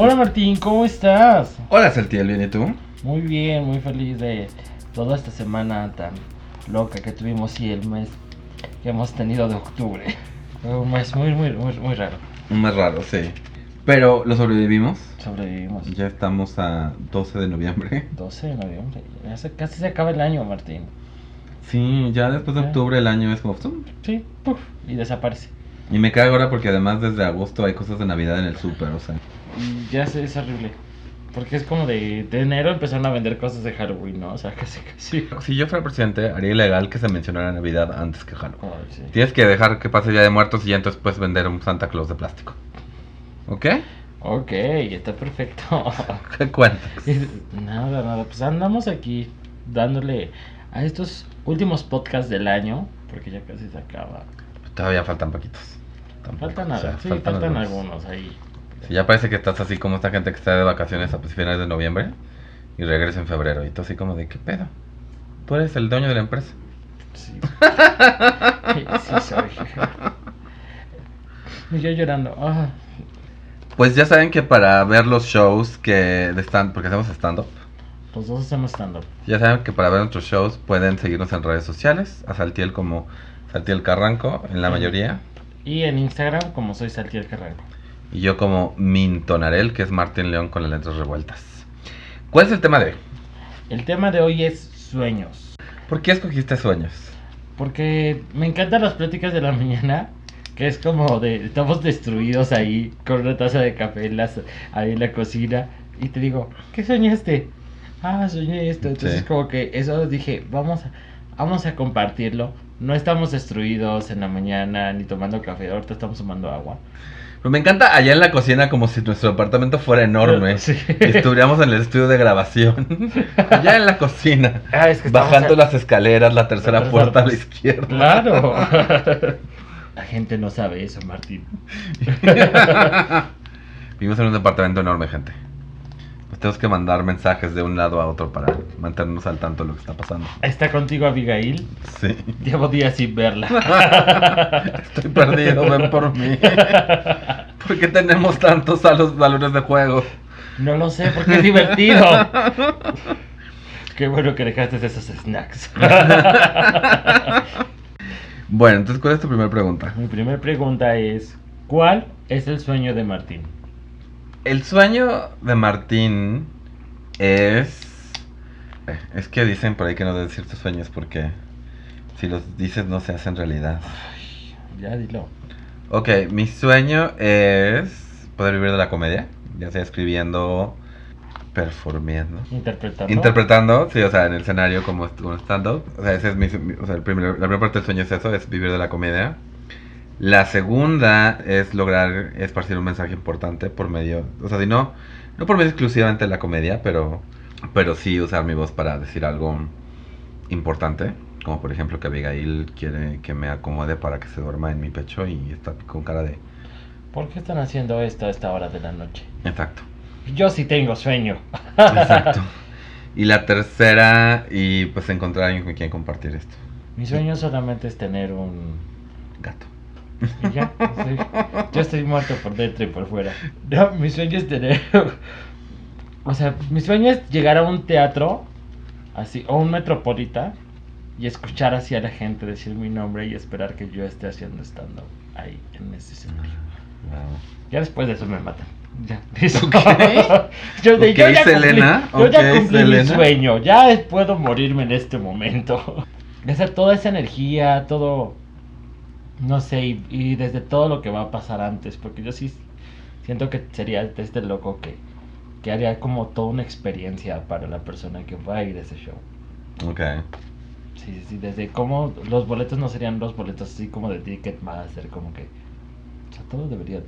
Hola Martín, ¿cómo estás? Hola Saltiel, ¿bien y tú? Muy bien, muy feliz de toda esta semana tan loca que tuvimos y el mes que hemos tenido de octubre. Fue un mes muy, muy, muy, muy raro. Un mes raro, sí. Pero lo sobrevivimos. Sobrevivimos. Ya estamos a 12 de noviembre. 12 de noviembre. Ya se- casi se acaba el año, Martín. Sí, ya después de octubre el año es como... Sí, puf, y desaparece. Y me cago ahora porque además desde agosto hay cosas de Navidad en el súper, o sea. Ya sé, es horrible. Porque es como de, de enero empezaron a vender cosas de Halloween, ¿no? O sea, casi, casi. Si yo fuera presidente, haría ilegal que se mencionara Navidad antes que Halloween. Sí. Tienes que dejar que pase Día de Muertos y ya entonces puedes vender un Santa Claus de plástico. ¿Ok? Ok, está perfecto. ¿Qué cuentas? Nada, nada. Pues andamos aquí dándole a estos últimos podcasts del año, porque ya casi se acaba. Todavía faltan poquitos. Tampoco, Faltan, o nada, sea, sí, faltan, algunos. algunos ahí. Sí, ya parece que estás así como esta gente que está de vacaciones a finales de noviembre y regresa en febrero. Y tú así como de, ¿qué pedo? Tú eres el dueño de la empresa. Sí. sí, soy. Y yo llorando. Ah, Pues ya saben que para ver los shows que de stand, porque hacemos stand-up, los dos hacemos stand-up. ya saben que para ver nuestros shows pueden seguirnos en redes sociales, a Saltiel como Saltiel Carranco en la mayoría, Y en Instagram, como soy Saltiel Carranco. Y yo como Mintonarel, que es Martín León con las letras revueltas. ¿Cuál es el tema de hoy? El tema de hoy es sueños. ¿Por qué escogiste sueños? Porque me encantan las pláticas de la mañana, que es como de estamos destruidos ahí con una taza de café en las- ahí en la cocina y te digo, ¿qué soñaste? Ah, soñé esto. Entonces Sí. como que eso dije, vamos a, vamos a compartirlo. No estamos destruidos en la mañana ni tomando café, ahorita estamos tomando agua. Pero me encanta allá en la cocina como si nuestro apartamento fuera enorme. Sí. Y estuviéramos en el estudio de grabación. Allá en la cocina. Ah, es que estamos Bajando a- las escaleras, la tercera La tercera puerta a la izquierda. Claro. La gente no sabe eso, Martín. Vivimos en un departamento enorme, gente. Pues tenemos que mandar mensajes de un lado a otro para mantenernos al tanto de lo que está pasando. ¿Está contigo Abigail? Sí. Llevo días sin verla. Estoy perdido, ven por mí. ¿Por qué tenemos tantos a los balones de juego? No lo sé, porque es divertido. Qué bueno que dejaste esos snacks. Bueno, entonces, ¿cuál es tu primera pregunta? Mi primera pregunta es, ¿cuál es el sueño de Martín? El sueño de Martín es... Es que dicen por ahí que no debes decir tus sueños porque si los dices no se hacen realidad. Ya dilo. Ok, mi sueño es poder vivir de la comedia, ya sea escribiendo, performiendo. Interpretando. Interpretando, sí, o sea, en el escenario como como stand-up. O sea, ese es mi- o sea, el primer- la primera parte del sueño es eso, es vivir de la comedia. La segunda es lograr esparcir un mensaje importante por medio, o sea, si no, no por medio exclusivamente de la comedia, pero, pero sí usar mi voz para decir algo importante. Como por ejemplo que Abigail quiere que me acomode para que se duerma en mi pecho y está con cara de... ¿Por qué están haciendo esto a esta hora de la noche? Exacto. Yo sí tengo sueño. Exacto. Y la tercera, y pues encontrar a alguien con quien compartir esto. Mi sueño solamente es tener un... Gato. Y ya, yo estoy muerto por dentro y por fuera. No, mi sueño es tener... O sea, mi sueño es llegar a un teatro, así, o un metropolita, y escuchar así a la gente decir mi nombre y esperar que yo esté haciendo stand-up ahí, en ese escenario. Wow. Ya después de eso me matan. Ya, listo. Ok. yo, de- yo ya Selena, cumplí, yo ya ok, cumplí mi sueño. Ya puedo morirme en este momento. De hacer toda esa energía, todo. No sé, y, y desde todo lo que va a pasar antes. Porque yo sí siento que sería este loco que, que haría como toda una experiencia para la persona que va a ir a ese show. Ok. Sí, sí, sí, desde cómo los boletos no serían los boletos así como de Ticketmaster, como que. O sea, todo debería.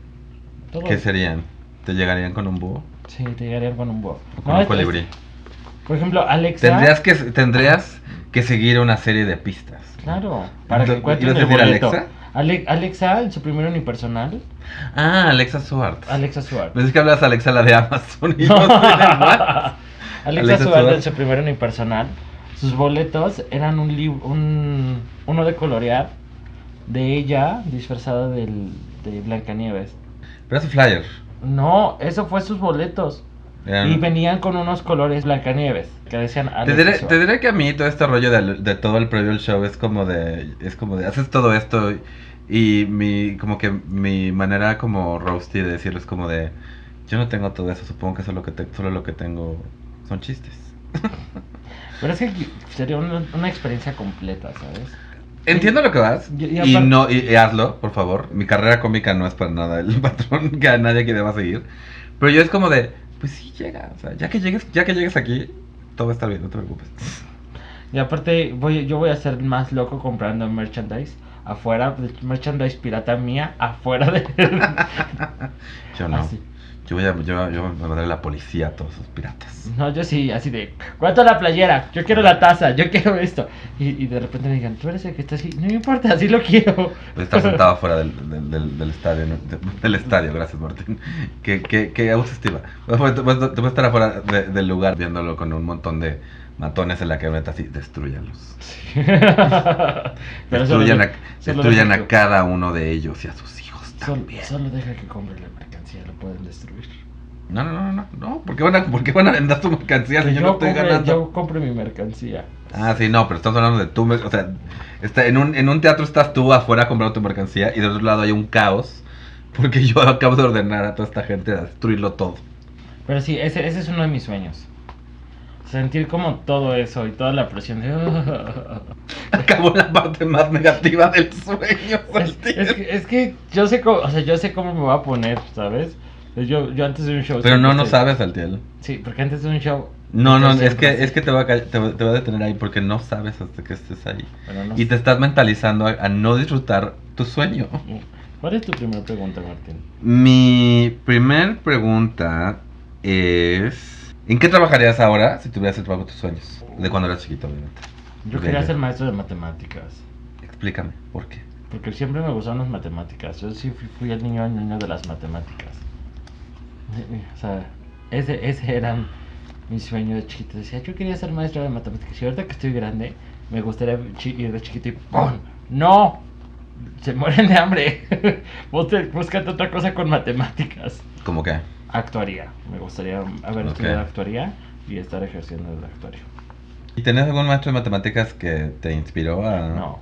Todo, ¿Qué serían? ¿Te llegarían con un búho? Sí, te llegarían con un búho. ¿O con No, un colibrí? por ejemplo, Alexa. Tendrías que, tendrías que seguir una serie de pistas. Claro, para que ¿Ibas a encuentren el boleto. Alexa? Ale- Alexa, su primer unipersonal. Ah, Alexa Swart. Alexa Suárez. Pensé que hablas Alexa la de Amazon. Y No. Alexa, Alexa en su primer unipersonal. Sus boletos eran un libro, un, uno de colorear de ella disfrazada del, de Blancanieves. Pero es un flyer. No, eso fue sus boletos. Eran- Y venían con unos colores Blancanieves que decían Te diré, Ochoa. te diré que a mí todo este rollo de, de todo el previo al show es como de es como de haces todo esto y, y mi como que mi manera como roasty de decirlo es como de yo no tengo todo eso, supongo que solo lo que te- solo lo que tengo son chistes. Pero es que sería una, una experiencia completa, ¿sabes? Entiendo lo que vas Y- y y, no y, y hazlo, por favor. Mi carrera cómica no es para nada el patrón que a nadie que deba seguir, pero yo es como de pues sí llega, o sea, ya que llegues, ya que llegues aquí todo va a estar bien, no te preocupes. Y aparte, voy, yo voy a ser más loco comprando merchandise afuera, merchandise pirata mía, afuera de... Yo no. Así. Yo voy a, yo, yo voy a la policía a todos esos piratas. No, yo sí, así de, ¿cuánto la playera? Yo quiero la taza, yo quiero esto. Y, y de repente me digan, tú eres el que está así, no me importa, así lo quiero. Estar sentado afuera del, del, del, del estadio, del estadio, gracias Martín. ¿Qué, qué, qué autoestima? Voy a- voy estar afuera de- del lugar viéndolo con un montón de matones en la camioneta así, destruyanlos. Solo Destruyan, de- a, destruyan a que- cada uno de ellos y a sus hijos Solo, solo deja que compre la mercancía, lo pueden destruir. No, no, no, no, no. ¿Por qué van a, por qué van a vender tu mercancía si yo no estoy compre, ganando? yo compre mi mercancía. Ah, sí, no, pero estamos hablando de tú, o sea, está, en, un, en un teatro estás tú afuera comprando tu mercancía y del otro lado hay un caos porque yo acabo de ordenar a toda esta gente a destruirlo todo. Pero sí, ese, ese es uno de mis sueños. Sentir como todo eso y toda la presión de... Acabó la parte más negativa del sueño. Es, es que, es que yo sé cómo, o sea, yo sé cómo me va a poner, ¿sabes? Yo, yo antes de un show... Pero no, no estoy- sabes, Altiel. Sí, porque antes de un show... No, no, es que, es que te va, a, te, va- te va a detener ahí porque no sabes hasta que estés ahí. No Y te estás mentalizando a, a no disfrutar tu sueño. ¿Cuál es tu primera pregunta, Martín? Mi primer pregunta es... ¿En qué trabajarías ahora si tuvieras el trabajo de tus sueños? De cuando eras chiquito, obviamente. Yo quería ya. ser maestro de matemáticas. Explícame, ¿por qué? Porque siempre me gustaron las matemáticas. Yo sí fui, fui el niño el niño de las matemáticas. O sea, ese, ese era mi sueño de chiquito. Decía, yo quería ser maestro de matemáticas. Y ahorita que estoy grande, me gustaría ir de chiquito y ¡pum! ¡No! Se mueren de hambre. Búscate otra cosa con matemáticas. ¿Cómo qué? Actuaría. Me gustaría haber Ok. estudiado actuaría y estar ejerciendo el actuario. ¿Y tenés algún maestro de matemáticas que te inspiró a...? No.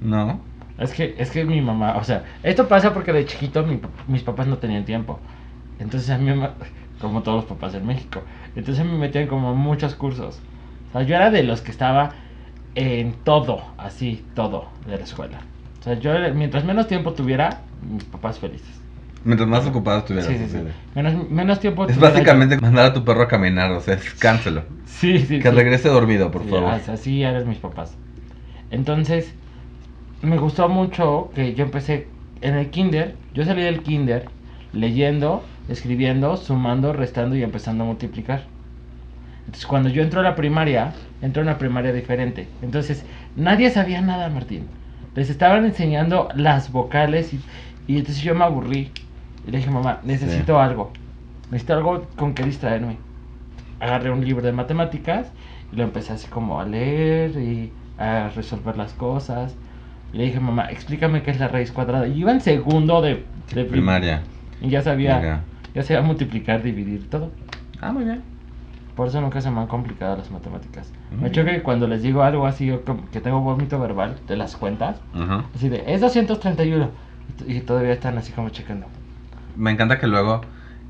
¿No? Es que, es que mi mamá, o sea, esto pasa porque de chiquito mi mis papás no tenían tiempo. Entonces a mí, como todos los papás en México, entonces me metían como muchos cursos. O sea, yo era de los que estaba en todo, así, todo de la escuela. O sea, yo mientras menos tiempo tuviera, mis papás felices. Mientras más ocupado estuvieras. Sí, sí, sí. Menos, menos tiempo Es básicamente mandar a tu perro a caminar, o sea, es cáncelo. Sí, sí, Que regrese dormido, por favor. as- Así eran mis papás. Entonces, me gustó mucho que yo empecé en el kinder. Yo salí del kinder leyendo, escribiendo, sumando, restando y empezando a multiplicar. Entonces, cuando yo entro a la primaria, entro a una primaria diferente. Entonces, nadie sabía nada, Martín. Les estaban enseñando las vocales y, y entonces yo me aburrí. Y le dije, mamá, necesito algo. Necesito algo con que distraerme. Agarré un libro de matemáticas y lo empecé así como a leer y a resolver las cosas. Y le dije, mamá, explícame qué es la raíz cuadrada. Y iba en segundo de, de prim- Primaria. Y ya sabía, Mira. ya sabía multiplicar, dividir, todo. Ah, muy bien. Por eso nunca se me han complicado las matemáticas. Muy Me choca que cuando les digo algo así, yo que tengo vómito verbal de las cuentas, Ajá. así de, es 231. Y, t- y todavía están así como checando. Me encanta que luego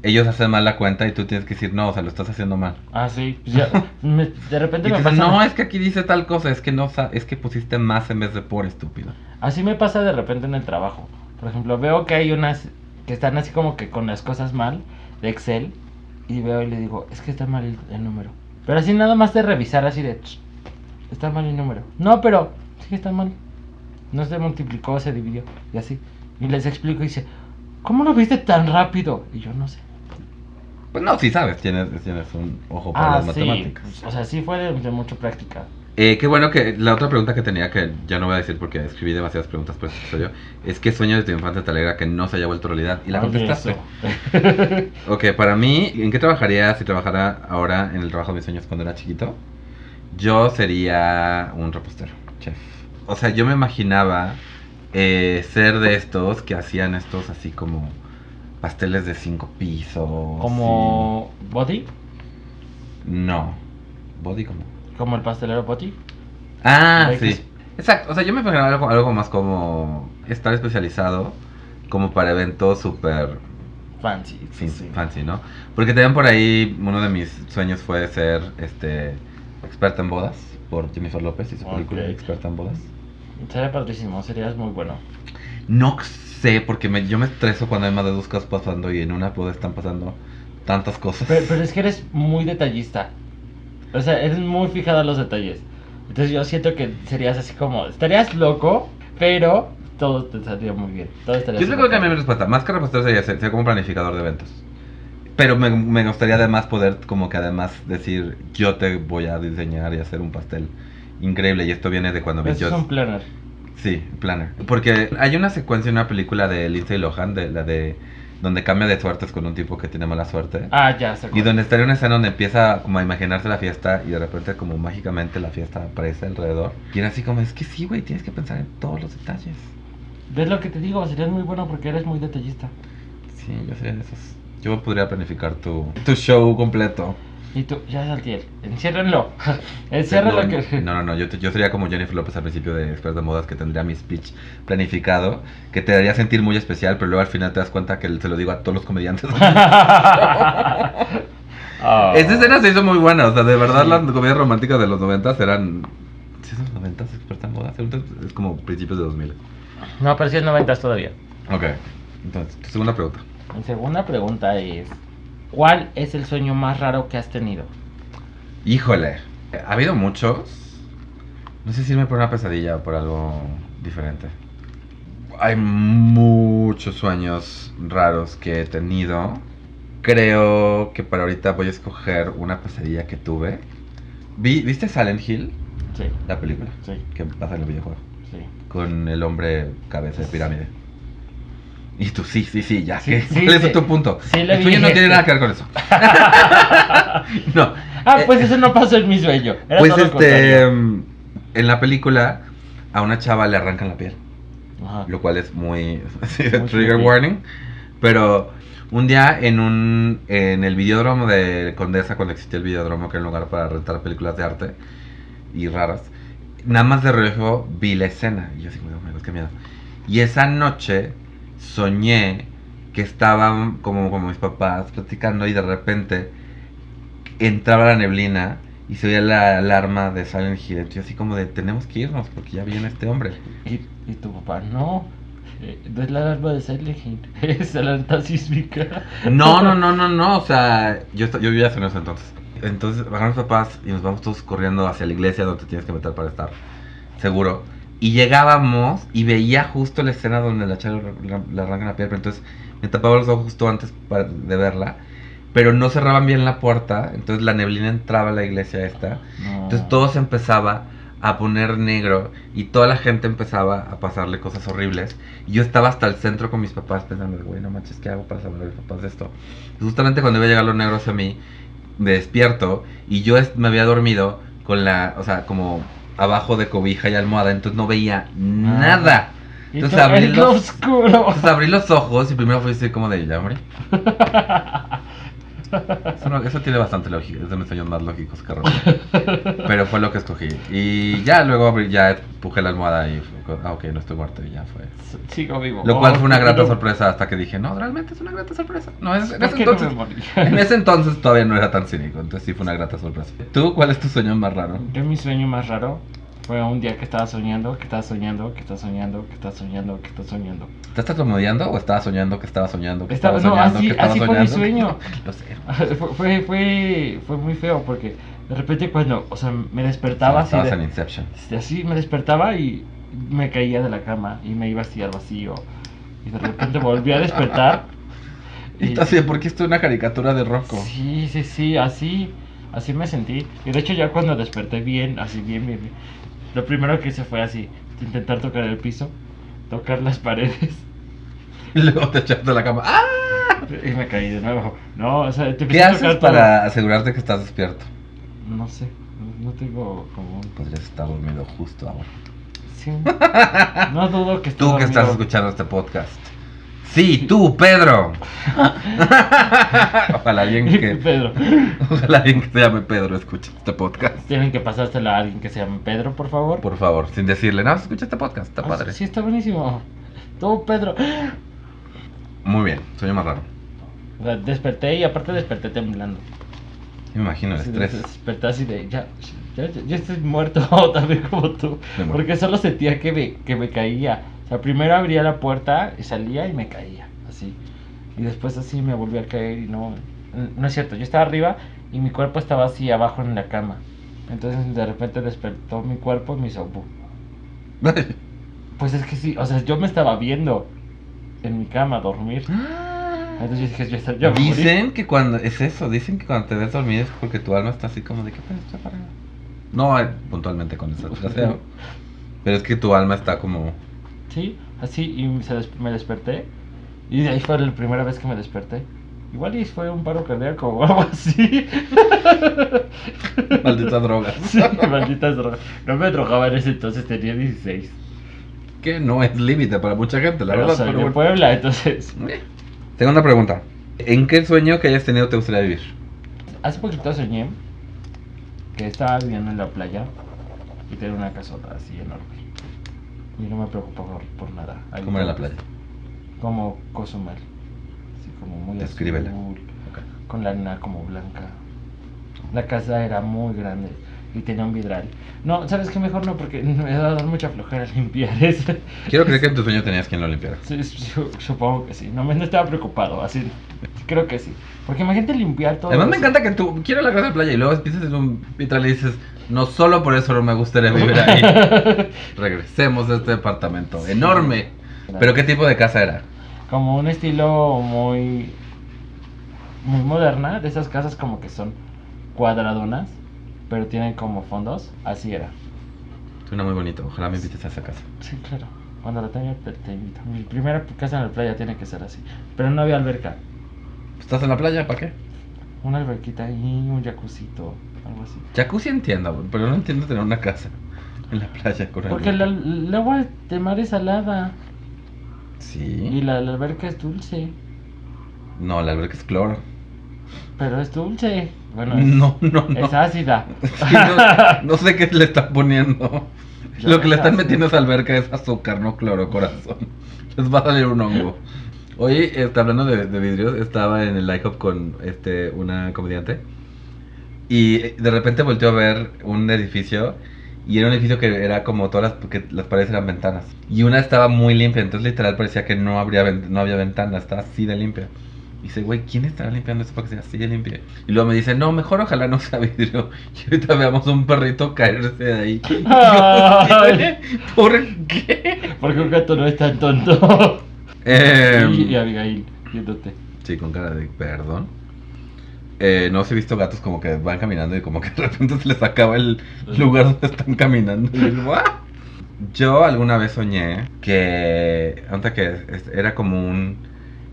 ellos hacen mal la cuenta y tú tienes que decir, no, o sea, lo estás haciendo mal. Ah, sí. pues ya, me- de repente Y me pasa. no, es que aquí dice tal cosa, es que no, es que pusiste más en vez de por, estúpido. Así me pasa de repente en el trabajo. Por ejemplo, veo que hay unas que están así como que con las cosas mal de Excel y veo y le digo, es que está mal el, el número. Pero así nada más de revisar así de, "Ch, está mal el número. No, pero sí está mal. No se multiplicó, se dividió y así. Y les explico y dice, ¿cómo lo viste tan rápido? Y yo no sé. Pues no, sí sabes, tienes, tienes un ojo para Ah, las sí. matemáticas. O sea, sí fue de, de mucha práctica. Eh, qué bueno que la otra pregunta que tenía, que ya no voy a decir porque escribí demasiadas preguntas por este episodio, es ¿qué sueño de tu infancia te alegra que no se haya vuelto realidad? Y la Oye, contestaste. Ok, para mí, ¿en qué trabajaría si trabajara ahora en el trabajo de mis sueños cuando era chiquito? Yo sería un repostero, chef. O sea, yo me imaginaba eh, ser de estos que hacían estos así como pasteles de cinco pisos. Como Body, No. ¿Body como? como el pastelero Body. Ah, sí. Exacto. O sea, yo me imaginaba algo, algo más como estar especializado como para eventos súper Fancy. fin- sí. fancy, ¿no? Porque también por ahí uno de mis sueños fue ser este experta en bodas por Jennifer López y su película. Experta en bodas. Sería padrísimo, serías muy bueno. No sé, porque me- yo me estreso cuando hay más de dos cosas pasando y en una boda están pasando tantas cosas. Pero, pero es que eres muy detallista. O sea, eres muy fijado en los detalles. Entonces yo siento que serías así como... Estarías loco, pero todo te saldría muy bien. Todo estaría Yo creo que a mí mi respuesta, más que repostor sería ser, ser como planificador de eventos. Pero me, me gustaría además poder como que además decir, yo te voy a diseñar y hacer un pastel increíble. Y esto viene de cuando vi Eso es un planner. Sí, planner. Porque hay una secuencia en una película de Lindsay Lohan, de la de donde cambia de suertes con un tipo que tiene mala suerte. Ah, ya, se Y donde en una escena donde empieza como a imaginarse la fiesta y de repente como mágicamente la fiesta aparece alrededor. Y era así como, es que sí, güey, tienes que pensar en todos los detalles. ¿Ves lo que te digo? Serías muy bueno porque eres muy detallista. Sí, yo sería de esos. Yo podría planificar tu, tu show completo. Y tú, ya Saltiel, enciérrenlo. Enciérrenlo no, que... no, no, no, yo, yo sería como Jennifer López al principio de Experta de Modas que tendría mi speech planificado, que te haría sentir muy especial, pero luego al final te das cuenta que se lo digo a todos los comediantes. Ah. Esta escena se hizo muy buena, o sea, de verdad Sí. las comedias románticas de los noventas eran... ¿Sí son los noventas Experta en Modas? Es como principios de 2000. No, pero sí es 90 todavía. Ok, entonces, tu segunda pregunta. Mi segunda pregunta es... ¿Cuál es el sueño más raro que has tenido? Híjole, ha habido muchos. No sé si irme por una pesadilla o por algo diferente. Hay muchos sueños raros que he tenido. Creo que para ahorita voy a escoger una pesadilla que tuve. Vi- ¿Viste Silent Hill? Sí, La película sí, que pasa en el videojuego. sí. Con el hombre cabeza de pirámide. Y tú, sí, sí, sí, ya. Sí, ¿qué? sí, ¿Cuál es sí. tu punto? El tuyo no tiene nada que ver con eso. no. Ah, Eh, pues eso no pasó en mi sueño. Era Pues todo este, mm, en la película a una chava le arrancan la piel, Ajá. lo cual es muy, trigger warning, pero un día en un en el videódromo de Condesa cuando existía el videódromo que era un lugar para rentar películas de arte y raras, nada más de reojo vi la escena y yo así como, oh qué miedo. Y esa noche soñé que estaban como, como mis papás platicando y de repente entraba la neblina y se oía la alarma de Silent Hill. Yo así como de, tenemos que irnos porque ya viene este hombre. Y, y tu papá, no. eh, No es la alarma de Silent Hill, es la alerta sísmica. No, no, no, no, no, o sea, yo, yo vivía en ese entonces. Entonces bajaron mis papás y nos vamos todos corriendo hacia la iglesia donde te tienes que meter para estar seguro. Y llegábamos y veía justo la escena donde la chava le- arrancan la pero entonces me tapaba los ojos justo antes para- de verla. Pero no cerraban bien la puerta, entonces la neblina entraba a la iglesia esta. No. Entonces todo se empezaba a poner negro y toda la gente empezaba a pasarle cosas horribles. Y yo estaba hasta el centro con mis papás pensando, güey, no manches, ¿qué hago para salvar a mis papás de esto? Y justamente cuando iba a llegar lo negro hacia mí, me despierto y yo me había dormido con la, o sea, como abajo de cobija y almohada, entonces no veía nada. Y Entonces abrí los- oscuro. Entonces abrí los ojos y primero fui así como de, ya, hombre. Eso, no- eso tiene bastante lógica, es de mis sueños más lógicos que. Pero fue lo que escogí. Y ya luego ya empujé la almohada y fue, ah, ok, no estoy muerto y ya fue. Sigo vivo. Lo cual Oh, fue una grata no. sorpresa hasta que dije, no, realmente es una grata sorpresa. No, es, en, ¿Por ese no entonces, morí? en ese entonces todavía no era tan cínico, entonces sí fue una grata sorpresa. ¿Tú cuál es tu sueño más raro? Yo mi sueño más raro fue un día que estaba soñando, que estaba soñando, que estaba soñando, que estaba soñando, que estaba soñando. ¿Te estás tartamudeando o estabas soñando que estaba soñando que Estaba- estaba no, soñando así- que estaba así fue mi soñando? sueño. Lo sé. fue, fue, fue, fue muy feo porque de repente cuando, o sea, me despertaba así, Estabas de- en Inception. así me despertaba y me caía de la cama y me iba así al vacío. Y de repente volví a despertar. Y tú así, ¿por qué estoy una caricatura de Rocco? Sí, sí, sí, así, así me sentí. Y de hecho ya cuando desperté bien, así bien, bien, bien, lo primero que hice fue así, intentar tocar el piso, tocar las paredes Y luego te echaste a la cama. ¡Ah! y me caí de nuevo. No, o sea, te ¿Qué a haces tocar para asegurarte que estás despierto? No sé, no, tengo como un... Podrías estar dormido justo ahora. Sí. No dudo que esté Tú que estás dormido. escuchando este podcast, Sí, tú, Pedro. ojalá alguien que, Pedro. ojalá alguien que se llame Pedro escuche este podcast. Tienen que pasársela a alguien que se llame Pedro, por favor. Por favor, sin decirle, no, escucha este podcast, está Ah, padre. Sí, está buenísimo. Tú, Pedro. Muy bien, sueño más raro. Desperté y aparte desperté temblando. Me imagino el estrés. Desperté así de, ya, ya, ya, ya estoy muerto también como tú. Porque solo sentía que me, que me caía. Sea, primero abría la puerta y salía y me caía, así. Y después así me volví a caer y no... No es cierto, yo estaba arriba y mi cuerpo estaba así abajo en la cama. Entonces de repente despertó mi cuerpo y me hizo... Pues es que sí, o sea, yo me estaba viendo en mi cama dormir. Entonces yo dije, yo, yo. Dicen que cuando es eso, dicen que cuando te ves dormir es porque tu alma está así como de que pedo está parada. No eh, puntualmente con esa frase, pero es que tu alma está como Sí, así, y se des- me desperté. Y de ahí fue la primera vez que me desperté. Igual y fue un paro cardíaco o algo así. maldita droga. Sí, malditas drogas. No me drogaba en ese entonces, tenía 16. Que no es límite para mucha gente, la Pero verdad. soy pero de bueno. Puebla, entonces. Eh. Segunda pregunta. ¿En qué sueño que hayas tenido te gustaría vivir? Hace poquito soñé que estaba viviendo en la playa y tenía una casota así enorme. Y no me preocupo por, por nada. Ahí ¿Cómo era la playa? Como Cozumel. Así como muy Descríbela. azul. Ok. con la arena como blanca. La casa era muy grande y tenía un vidral. No, ¿sabes qué? Mejor no, porque me va a dar mucha flojera limpiar eso. Quiero creer que en tu sueño tenías quien lo limpiara. Sí, su- supongo que sí. No, me- no estaba preocupado, así. Creo que sí. Porque imagínate limpiar todo. Además me eso. encanta que tú quiero la casa de playa y luego empiezas en un vitral y dices, no solo por eso no me gustaría vivir ahí. Regresemos a este departamento enorme. Pero ¿qué tipo de casa era? Como un estilo muy. Muy moderna. De esas casas como que son cuadradonas. Pero tienen como fondos. Así era. Suena muy bonito, ojalá me invites a esa casa. Sí, claro. Cuando la tenga te, te invito. Mi primera casa en la playa tiene que ser así. Pero no había alberca. ¿Estás en la playa? ¿Para qué? Una alberquita y un jacuzito. Algo así. Jacuzzi entiendo, pero no entiendo tener una casa en la playa con Porque la, el agua de mar es salada. Y Sí. la, la alberca es dulce. No, la alberca es cloro. Pero es dulce. Bueno, es, No, no, no. es ácida. Sí, no, no sé qué le están poniendo. Lo que le están ácido. metiendo a esa alberca es azúcar, no cloro, corazón. Les va a salir un hongo. Hoy, este, hablando de, de vidrios, estaba en el IHOP con este, una comediante. Y de repente volteó a ver un edificio. Y era un edificio que era como todas las, que las paredes eran ventanas. Y una estaba muy limpia, entonces literal parecía que no, habría, no había ventana, estaba así de limpia. Y dice, güey, ¿quién estará limpiando esto para que sea así de limpia? Y luego me dice, no, mejor ojalá no sea vidrio. Y ahorita veamos un perrito caerse de ahí. Ay. ¿Por qué? Porque un gato no es tan tonto. Em, y, y Abigail, viéndote. Sí, con cara de perdón. Eh, no os he visto gatos como que van caminando y como que de repente se les acaba el lugar donde están caminando. Y digo, "Ah". Yo alguna vez soñé que, ahorita que era como un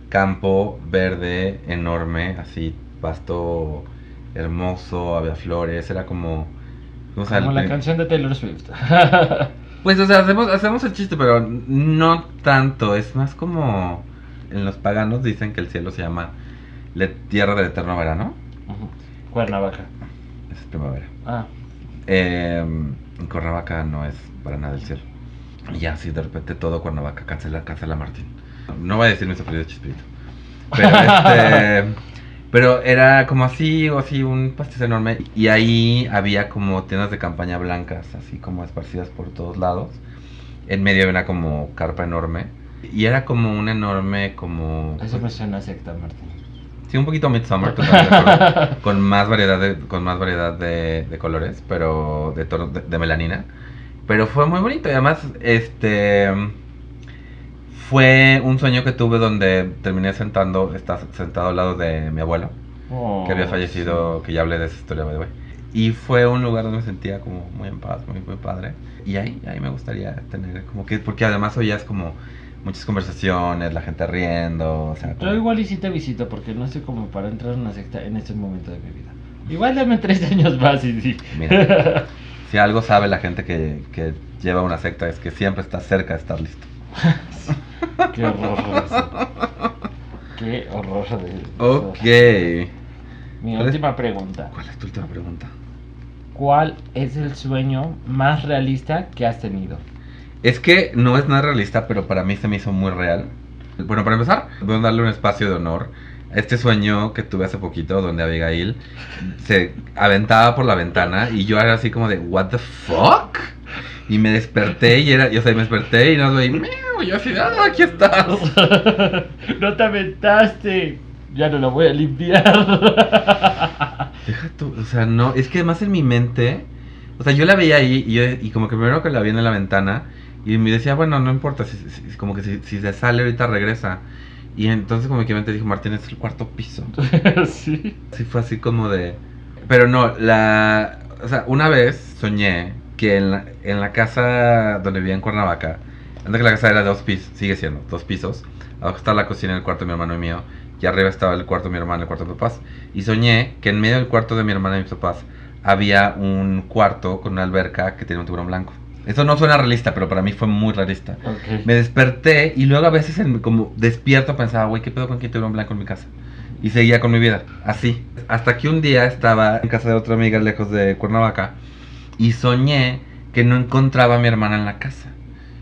campo verde enorme, así, pasto hermoso, había flores, era como... o sea, Como la el- canción de Taylor Swift. Pues, o sea, hacemos, hacemos el chiste, pero no tanto. Es más como. En los paganos dicen que el cielo se llama la tierra del eterno verano. Cuernavaca. Es primavera. Ah, Eh, en Cuernavaca no es para nada el cielo. Y ya, sí, de repente todo Cuernavaca cancela, cancela Martín. No voy a decir mi sufrido chispirito. Pero este. Pero era como así, o así, un pastel enorme. Y ahí había como tiendas de campaña blancas, así como esparcidas por todos lados. En medio había una como carpa enorme. Y era como un enorme, como. eso me suena a secta, Martín. Sí, un poquito Midsummer, acuerdo. con más variedad de, con más variedad de, de colores, pero de, tono- de, de melanina. Pero fue muy bonito y además, este, fue un sueño que tuve donde terminé sentando, está sentado al lado de mi abuelo, Oh, que había fallecido, que ya hablé de esa historia, by the way. Y fue un lugar donde me sentía como muy en paz, muy, muy padre. Y ahí, ahí me gustaría tener, como que, porque además oías como muchas conversaciones, la gente riendo, o sea, Yo como- igual y sí te visito porque no estoy como para entrar en una secta en este momento de mi vida. Igual dame tres años más y sí. Mira. Si algo sabe la gente que, que lleva una secta es que siempre está cerca de estar listo. Qué horror. eso. Qué horror de Ok. Mi ¿Cuál es- última pregunta. ¿Cuál es tu última pregunta? ¿Cuál es el sueño más realista que has tenido? Es que no es nada realista, pero para mí se me hizo muy real. Bueno, para empezar, voy a darle un espacio de honor este sueño que tuve hace poquito, donde Abigail se aventaba por la ventana y yo era así como de, ¿What the fuck? Y me desperté y era, y, o sea, me desperté y no veía, "Miau", y yo así, ¡ah, aquí estás! no te aventaste. Ya no lo voy a limpiar. Deja tú, o sea, no, es que además en mi mente, o sea, yo la veía ahí y, yo- y como que primero que la vi en la ventana y me decía, bueno, no importa, si, si- como que si, si se sale ahorita regresa. Y entonces como que mente dijo, Martín, es el cuarto piso. sí. Sí, fue así como de... Pero no, la... O sea, una vez soñé que en la, en la casa donde vivía en Cuernavaca, antes que la casa era de dos pisos, sigue siendo dos pisos, abajo estaba la cocina, el cuarto de mi hermano y mío, y arriba estaba el cuarto de mi hermano, el cuarto de mis papás. Y soñé que en medio del cuarto de mi hermana y mis papás había un cuarto con una alberca que tenía un tiburón blanco. Eso no suena realista, pero para mí fue muy realista. Me desperté y luego a veces en- como despierto pensaba, güey, ¿qué pedo con que tiburón blanco en mi casa? Y seguía con mi vida, así. Hasta que un día estaba en casa de otra amiga lejos de Cuernavaca y soñé que no encontraba a mi hermana en la casa.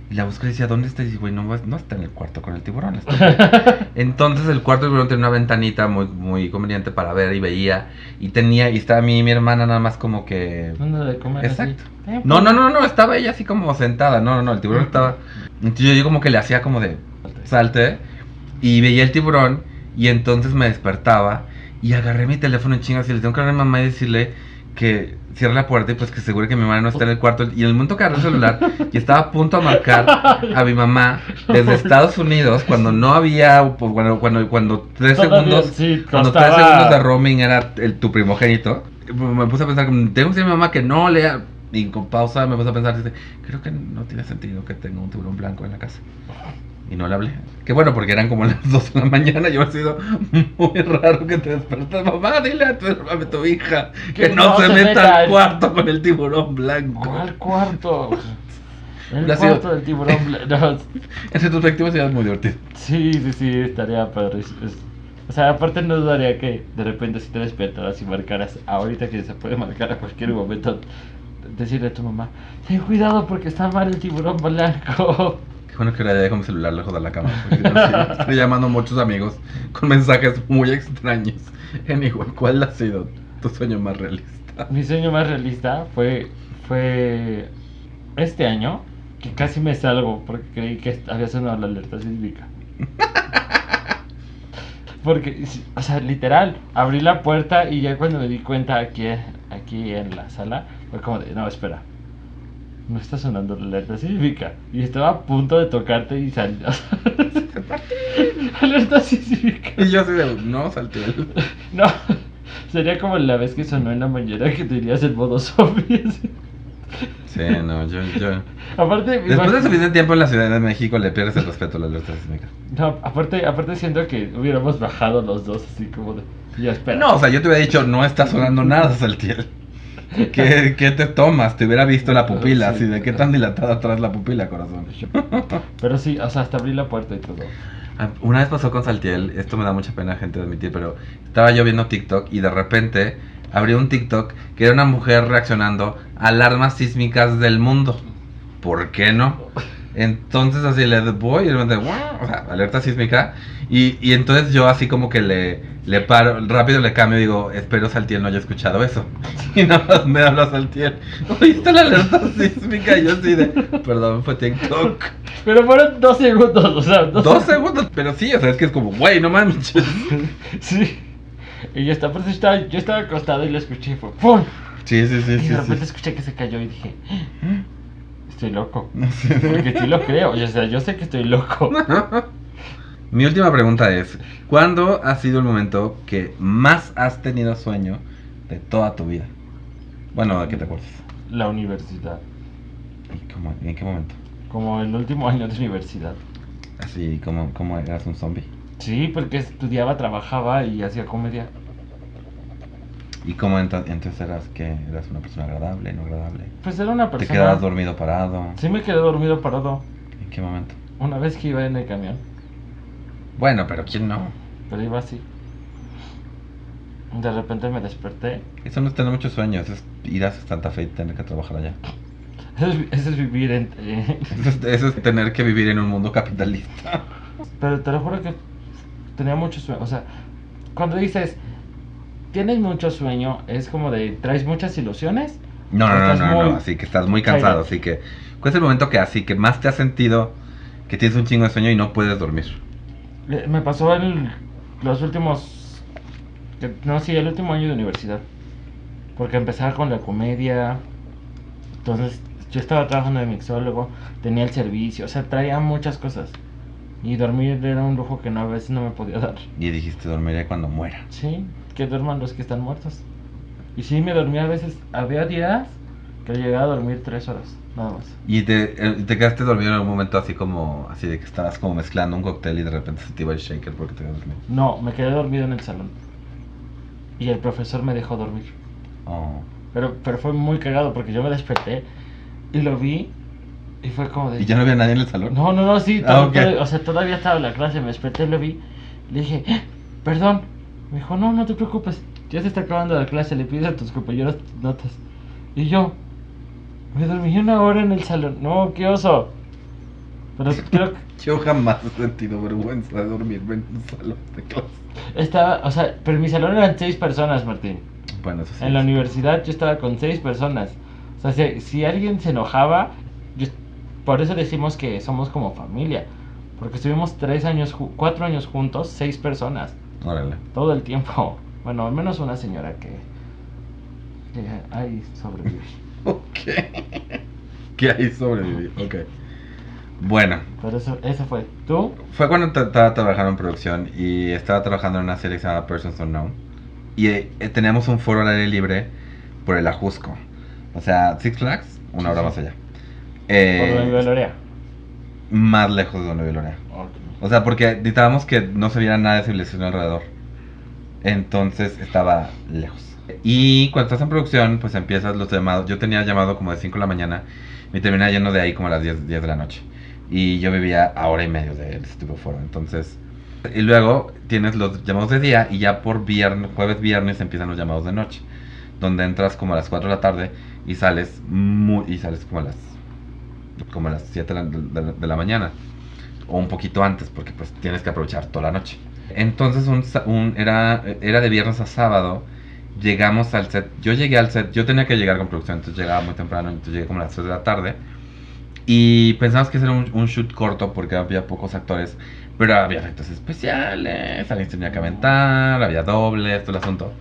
Y la busqué y decía, ¿dónde está? Y dice, güey, no, no está en el cuarto con el tiburón. está entonces el cuarto del tiburón tenía una ventanita muy, muy conveniente para ver y veía. Y tenía, y estaba mi, mi hermana nada más como que... Dándole de comer. Exacto. Eh, No, pues, no, no, no, estaba ella así como sentada. No, no, no, el tiburón estaba. Entonces yo como que le hacía como de salte y veía el tiburón y entonces me despertaba y agarré mi teléfono en chingas y le tengo que hablar a mi mamá y decirle que cierre la puerta y pues que segure que mi mamá no está en el cuarto. Y en el momento que agarré el celular y estaba a punto de marcar a mi mamá desde Estados Unidos cuando no había, pues cuando, cuando, cuando tres segundos sí, cuando tres segundos de roaming era el, tu primogénito, me puse a pensar, tengo que decir a mi mamá que no lea. Y con pausa me puse a pensar, creo que no tiene sentido que tenga un tiburón blanco en la casa. Y no le hablé. Que bueno, porque eran como las 2 de la mañana. Yo ha sido muy raro que te despertes. Mamá, dile a tu, a tu hija que, no, se, meta al cuarto con el tiburón blanco. ¿Cuál cuarto? El Ha sido- cuarto del tiburón. bla- no, En retrospectiva es muy divertido. sí, sí, sí, estaría padre. O sea, aparte no dudaría que de repente si te despertaras y marcaras ahorita que se puede marcar a cualquier momento, decirle a tu mamá, ten cuidado porque está mal el tiburón blanco. Qué bueno que le dejo mi celular lejos de la cama. Porque estoy llamando a muchos amigos con mensajes muy extraños. En igual, ¿cuál ha sido tu sueño más realista? Mi sueño más realista fue, fue este año, que casi me salgo porque creí que había sonado la alerta sísmica. Porque, o sea, literal, abrí la puerta y ya cuando me di cuenta aquí, aquí en la sala, fue como de, no, espera, no está sonando la alerta sísmica. Y estaba a punto de tocarte y salió. alerta sísmica. Y yo así de, no, Saltiel. No, sería como la vez que sonó en la mañana que tenías el modo zombie. así. Sí, no, yo, yo... Aparte, Después de imag- suficiente tiempo en la Ciudad de México le pierdes el respeto a la alerta sísmica. no, aparte, aparte siento que hubiéramos bajado los dos así como de, ya espera. No, o sea, yo te hubiera dicho, no está sonando nada, Saltiel. ¿Qué, ¿Qué te tomas? Te hubiera visto la pupila, Sí. así de qué tan dilatada atrás la pupila, corazón. Pero sí, o sea, hasta abrí la puerta y todo. Ah, Una vez pasó con Saltiel, esto me da mucha pena gente de admitir, pero estaba yo viendo TikTok y de repente abrí un TikTok que era una mujer reaccionando a alarmas sísmicas del mundo. ¿Por qué no? Entonces así le voy y de repente, o sea, alerta sísmica. Y, y entonces yo así como que le, le paro, rápido le cambio y digo, espero Saltiel no haya escuchado eso. Y nada más me habla Saltiel, ¿oíste la alerta sísmica? Y yo así de, perdón, fue TikTok. Pero fueron dos segundos, o sea, dos, Dos segundos, pero sí, o sea, es que es como, güey, no mames. Sí. Y yo estaba, pues, estaba, yo estaba acostado y lo escuché y fue ¡pum! Sí, sí, sí, y sí. de repente sí. escuché que se cayó y dije, estoy loco. Porque sí lo creo, o sea, yo sé que estoy loco. Mi última pregunta es, ¿cuándo ha sido el momento que más has tenido sueño de toda tu vida? Bueno, ¿de qué te acuerdas? La universidad. ¿Y cómo- ¿En qué momento? Como el último año de universidad. Así, como como eras un zombie? Sí, porque estudiaba, trabajaba y hacía comedia. ¿Y cómo ento- entonces eras que eras una persona agradable, no agradable? Pues era una ¿Te persona. quedabas dormido parado? Sí, me quedé dormido parado. ¿En qué momento? Una vez que iba en el camión Bueno, pero ¿quién no? Pero iba así. De repente me desperté. Eso no es tener muchos sueños, es ir a Santa Fe y tener que trabajar allá. Eso es, eso es vivir en... eh, Eso es, eso es tener que vivir en un mundo capitalista. Pero te lo juro que tenía mucho sueño. O sea, cuando dices, tienes mucho sueño, es como de, traes muchas ilusiones. No, no, no, no, muy- no, así que estás muy cansado, así que... ¿Cuál es el momento que así que más te has sentido que tienes un chingo de sueño y no puedes dormir? Me pasó en los últimos, no, sí, el último año de universidad. Porque empezaba con la comedia. Entonces, yo estaba trabajando de mixólogo, tenía el servicio, o sea, traía muchas cosas. Y dormir era un lujo que no, a veces no me podía dar. Y dijiste, dormiré cuando muera. Sí, que duerman los que están muertos. Y sí, me dormía a veces. Había días que llegaba a dormir tres horas, nada más. Y te, eh, te quedaste dormido en algún momento así como, así de que estabas como mezclando un cóctel y de repente se te iba el shaker porque te quedas dormido. No, me quedé dormido en el salón. Y el profesor me dejó dormir. Oh. Pero, pero fue muy cagado porque yo me desperté y lo vi y fue como de... ¿Y ya no había nadie en el salón? No, no, no, sí, Ah, todo- ok. todo- o sea, todavía estaba en la clase, me desperté, lo vi, le dije, "Eh, perdón, me dijo, no, no te preocupes, ya se está acabando la clase, le pides a tus compañeros notas. Y yo, me dormí una hora en el salón, no, qué oso. Pero creo que Yo jamás he sentido vergüenza de dormirme en un salón de clase. estaba, o sea, pero en mi salón eran seis personas, Martín. Bueno, eso sí. En la universidad yo estaba con seis personas. O sea, si, si alguien se enojaba, yo- por eso decimos que somos como familia. Porque estuvimos tres años, cuatro años juntos, seis personas, Órale. todo el tiempo. Bueno, al menos una señora que, que ahí sobrevive. Ok. ¿Qué hay sobrevivir? Ok. Bueno, Pero eso, eso fue. ¿Tú? fue cuando estaba trabajando en producción y estaba trabajando en una serie que se llama Persons Unknown. Y eh, teníamos un foro al aire libre por el Ajusco. O sea, Six Flags, una hora sí. más allá. Por Eh, donde vive Lorea. más lejos de donde vive Lorea. O sea, porque necesitábamos que no se viera nada de civilización alrededor. Entonces estaba lejos. Y cuando estás en producción, pues empiezas los llamados. Yo tenía llamado como de 5 de la mañana y terminaba yendo de ahí como a las 10, 10 de la noche. Y yo vivía a hora y media de ese tipo de foro. Entonces, y luego tienes los llamados de día y ya por viernes, jueves, viernes empiezan los llamados de noche. Donde entras como a las 4 de la tarde y sales muy, y sales como a las como a las 7 de la, mañana o un poquito antes porque pues tienes que aprovechar toda la noche. Entonces un- era, era de viernes a sábado, llegamos al set, yo llegué al set, yo tenía que llegar con producción, entonces llegaba muy temprano, entonces llegué como a las 3 de la tarde y pensamos que era un, un shoot corto porque había pocos actores, pero había efectos especiales, alguien tenía que aventar, había dobles, todo el asunto.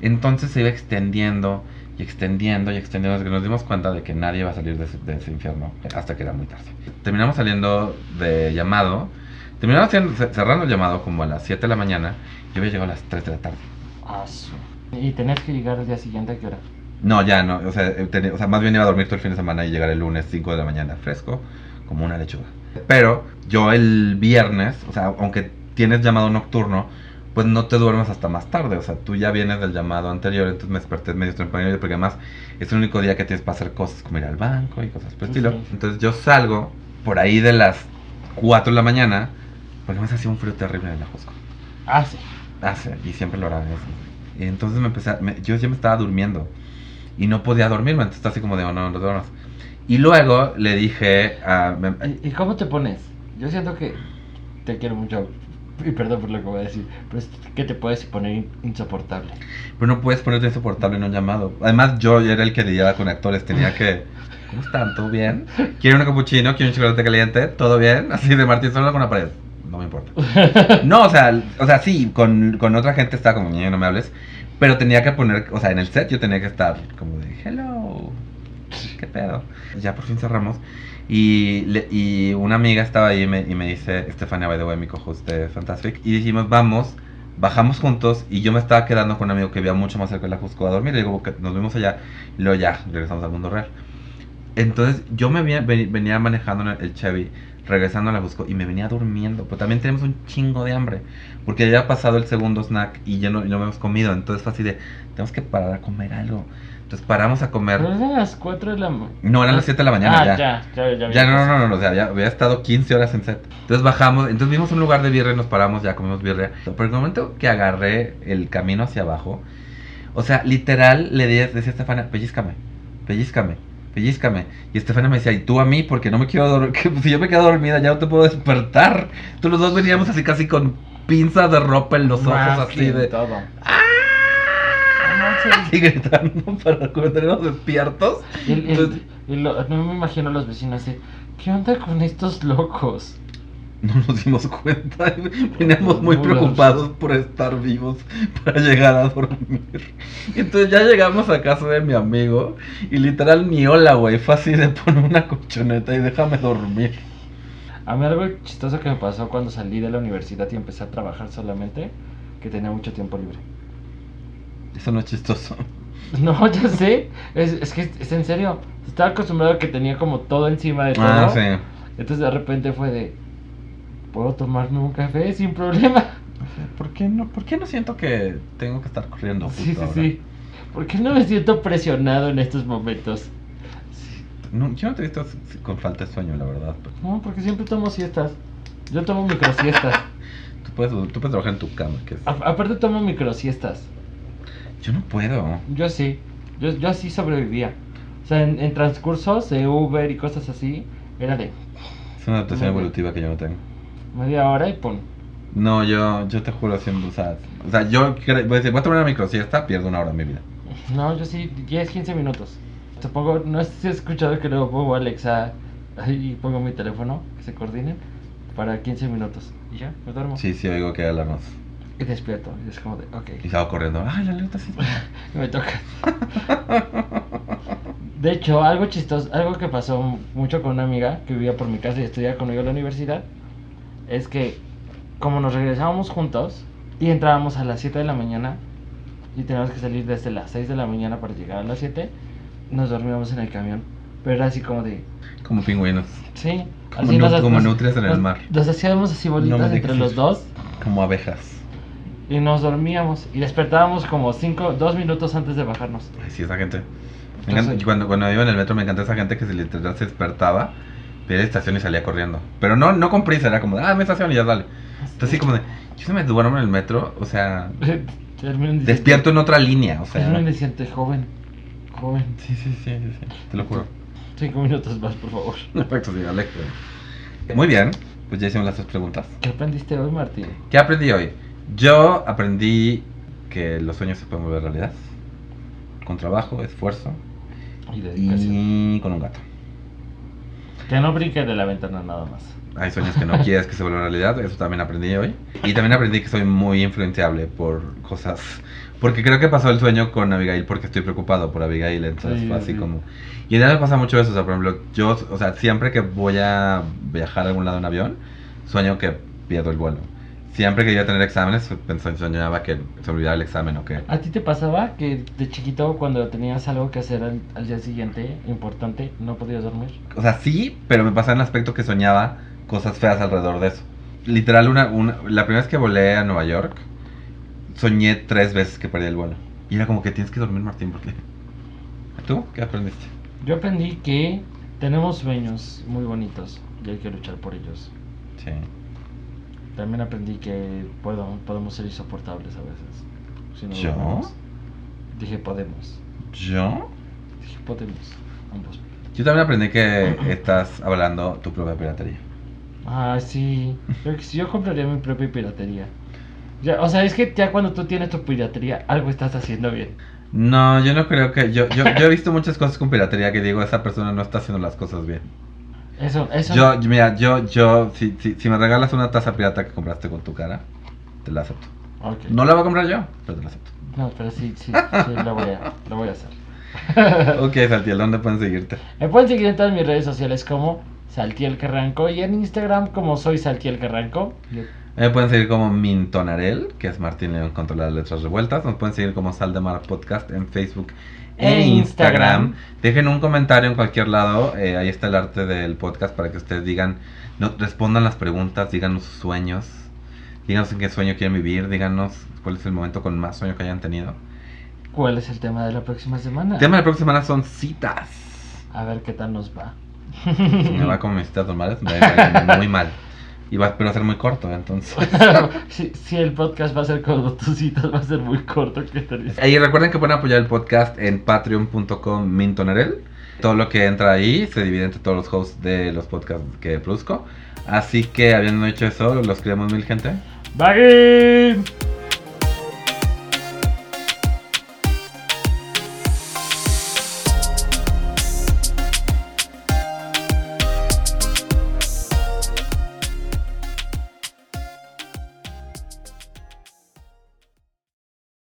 Entonces se iba extendiendo y extendiendo y extendiendo hasta que nos dimos cuenta de que nadie iba a salir de ese, de ese infierno hasta que era muy tarde. Terminamos saliendo de llamado, terminamos cerrando el llamado como a las 7 de la mañana, yo había llegado a las 3 de la tarde. Ah, su- Y tenías que llegar al día siguiente a qué hora. No, ya no, o sea, eh, tenía- o sea, más bien iba a dormir todo el fin de semana y llegar el lunes 5 de la mañana fresco, como una lechuga. Pero yo el viernes, o sea, aunque tienes llamado nocturno, pues no te duermes hasta más tarde, o sea, tú ya vienes del llamado anterior, entonces me desperté medio temprano porque además es el único día que tienes para hacer cosas como ir al banco y cosas por el Sí, estilo. sí. Entonces yo salgo por ahí de las 4 de la mañana, porque además hacía un frío terrible en la Jusco. Ah, sí. Hace, y siempre lo hará. eso. Entonces me empecé, a- me- yo ya me estaba durmiendo y no podía dormirme, entonces así como de, oh, no, no te duermas. Y luego le dije a... me- ¿Y, y cómo te pones? Yo siento que te quiero mucho. Y perdón por lo que voy a decir. Pero es que te puedes poner in- insoportable. pero no puedes ponerte insoportable en un llamado. Además, yo era el que lidiaba con actores, tenía que... ¿Cómo están? ¿Todo bien? ¿Quieren un capuchino? ¿Quieren un chocolate caliente? ¿Todo bien? Así de Martín solo con la pared. No me importa. No, o sea, o sea, sí, con, con otra gente estaba como, no me hables. Pero tenía que poner, o sea, en el set yo tenía que estar como de, hello, ¿qué pedo? Ya por fin cerramos. Y, y una amiga estaba ahí y me, y me dice, Estefania, by the way, mi co-host de Fantastic. Y dijimos, vamos, bajamos juntos. Y yo me estaba quedando con un amigo que vivía mucho más cerca de la Jusco a dormir. Y digo, nos vimos allá. Y luego ya, regresamos al mundo real. Entonces yo me venía, venía manejando el Chevy, regresando a la Busco y me venía durmiendo. Pero también tenemos un chingo de hambre. Porque ya había pasado el segundo snack y ya no, no hemos comido. Entonces fue así de, tenemos que parar a comer algo. Entonces paramos a comer. Pero eran las 4 de la mañana. No, eran las 7 de la mañana ah, ya. ya, ya, ya. Ya, no, no, no, no, o sea, ya había estado 15 horas en set. Entonces bajamos, entonces vimos un lugar de birria y nos paramos, ya comimos birria. Pero el momento que agarré el camino hacia abajo, o sea, literal le decía a Estefania, pellizcame, pellizcame, pellizcame. Y Estefania me decía, ¿y tú a mí? Porque no me quiero dormir, si yo me quedo dormida ya no te puedo despertar. Entonces los dos veníamos así casi con pinzas de ropa en los ojos, Más así de... todo. Y gritando para mantenernos despiertos. Y, el- el- Entonces- y lo- no me imagino a los vecinos así. ¿Qué onda con estos locos? No nos dimos cuenta. Veníamos muy preocupados por estar vivos para llegar a dormir. Entonces ya llegamos a casa de mi amigo y literal ni hola, güey. Fue así de poner una colchoneta y déjame dormir. A mí algo chistoso que me pasó cuando salí de la universidad y empecé a trabajar solamente, que tenía mucho tiempo libre. Eso no es chistoso. No, ya sé. Es, es que es en serio. Estaba acostumbrado a que tenía como todo encima de todo. Ah, sí. Entonces de repente fue de. Puedo tomarme un café sin problema. ¿Por qué no, por qué no siento que tengo que estar corriendo? Sí, justo sí, ahora? sí. ¿Por qué no me siento presionado en estos momentos? No, yo no te he visto con falta de sueño, la verdad. pero No, porque siempre tomo siestas. Yo tomo microsiestas. Tú puedes, tú puedes trabajar en tu cama. Que es- A- aparte tomo microsiestas. Yo no puedo. Yo sí. Yo, yo así sobrevivía. O sea, en, en transcursos de Uber y cosas así, era de Es una adaptación evolutiva que yo no tengo. Media hora y pum. No, yo, yo te juro o sea, o sea yo cre- voy a decir, voy a tomar una microsiesta, pierdo una hora en mi vida. No, yo sí, 10, 15 minutos. Te pongo, no sé si has escuchado que luego pongo Alexa y pongo mi teléfono, que se coordinen, para 15 minutos. Y ya, me duermo. Sí, sí, oigo que alarmas. Y despierto. Y es como de, ok, Y salgo corriendo, ay, la alerta sí. me toca. De hecho, algo chistoso, algo que pasó mucho con una amiga que vivía por mi casa y estudiaba conmigo en la universidad, es que como nos regresábamos juntos y entrábamos a las 7 de la mañana y teníamos que salir desde las 6 de la mañana para llegar a las 7, nos dormíamos en el camión. Pero era así como de, Como pingüinos, sí, Como así como nutrias en el nos- mar. Nos hacíamos así bolitas me entre los dos como abejas. y nos dormíamos y despertábamos como 5, 2 minutos antes de bajarnos. Ay, sí, esa gente. Encanta- cuando, cuando iba en el metro me encanta esa gente que se literal se despertaba, la estación y salía corriendo. Pero no, no con prisa, era como, de, ah, mi estación y ya dale. Entonces así como de, yo se me duermo en el metro, o sea, despierto en otra línea, o sea. Terminan diciendo, joven, joven. Sí, sí, sí, sí, sí, te lo juro. 5 minutos más, por favor. Perfecto, sí, Alex. Muy bien, pues ya hicimos las tres preguntas. ¿Qué aprendiste hoy, Martín? ¿Qué aprendí hoy? Yo aprendí que los sueños se pueden volver realidad. Con trabajo, esfuerzo Y dedicación. y con un gato. Que no brinque de la ventana nada más. Hay sueños que no quieres que se vuelvan realidad, eso también aprendí hoy. Y también aprendí que soy muy influenciable por cosas. Porque creo que pasó el sueño con Abigail porque estoy preocupado por Abigail, entonces Sí, fue así sí. como... Y ya me pasa mucho eso, o sea, por ejemplo, yo, o sea, siempre que voy a viajar a algún lado en avión, sueño que pierdo el vuelo. Siempre que iba a tener exámenes, soñaba que se olvidaba el examen o que... ¿A ti te pasaba que de chiquito, cuando tenías algo que hacer al, al día siguiente, importante, no podías dormir? O sea, sí, pero me pasaba en el aspecto que soñaba cosas feas alrededor de eso. Literal, una, una, la primera vez que volé a Nueva York, soñé tres veces que perdí el vuelo. Y era como que tienes que dormir, Martín, porque... ¿Tú qué aprendiste? Yo aprendí que tenemos sueños muy bonitos y hay que luchar por ellos. Sí. También aprendí que puedo- podemos ser insoportables a veces. Si no ¿Yo? Dije podemos. ¿Yo? Dije podemos. Ambos. Yo también aprendí que estás hablando tu propia piratería. Ah, sí. Yo, yo compraría mi propia piratería. Ya, o sea, es que ya cuando tú tienes tu piratería, algo estás haciendo bien. No, yo no creo que... Yo, yo, yo he visto muchas cosas con piratería que digo, esa persona no está haciendo las cosas bien. Eso, eso. Yo, mira, yo, yo, si, si, si me regalas una taza pirata que compraste con tu cara, te la acepto. No la voy a comprar yo, pero te la acepto. No, pero sí, sí, sí, lo voy a, lo voy a hacer. ok, Saltiel, ¿dónde pueden seguirte? Me pueden seguir en todas mis redes sociales como Saltiel Carranco y en Instagram como soy Saltiel Carranco. Me pueden seguir como Mintonarel, que es Martín León contra las letras revueltas. Nos pueden seguir como Sal de Mar Podcast en Facebook e E Instagram. Instagram. Dejen un comentario en cualquier lado. eh, ahí está el arte del podcast para que ustedes digan, no, respondan las preguntas, díganos sus sueños, díganos en qué sueño quieren vivir, díganos cuál es el momento con más sueño que hayan tenido. ¿Cuál es el tema de la próxima semana? El tema de la próxima semana son citas. A ver qué tal nos va. Si me va como mis citas normales, me va muy mal. Y va, pero va a ser muy corto, entonces. si, si el podcast va a ser como tus citas, va a ser muy corto. ¿qué tal? Y recuerden que pueden apoyar el podcast en patreon.com mintonerel. Todo lo que entra ahí se divide entre todos los hosts de los podcasts que produzco. Así que habiendo hecho eso, los queremos mil gente. Bye.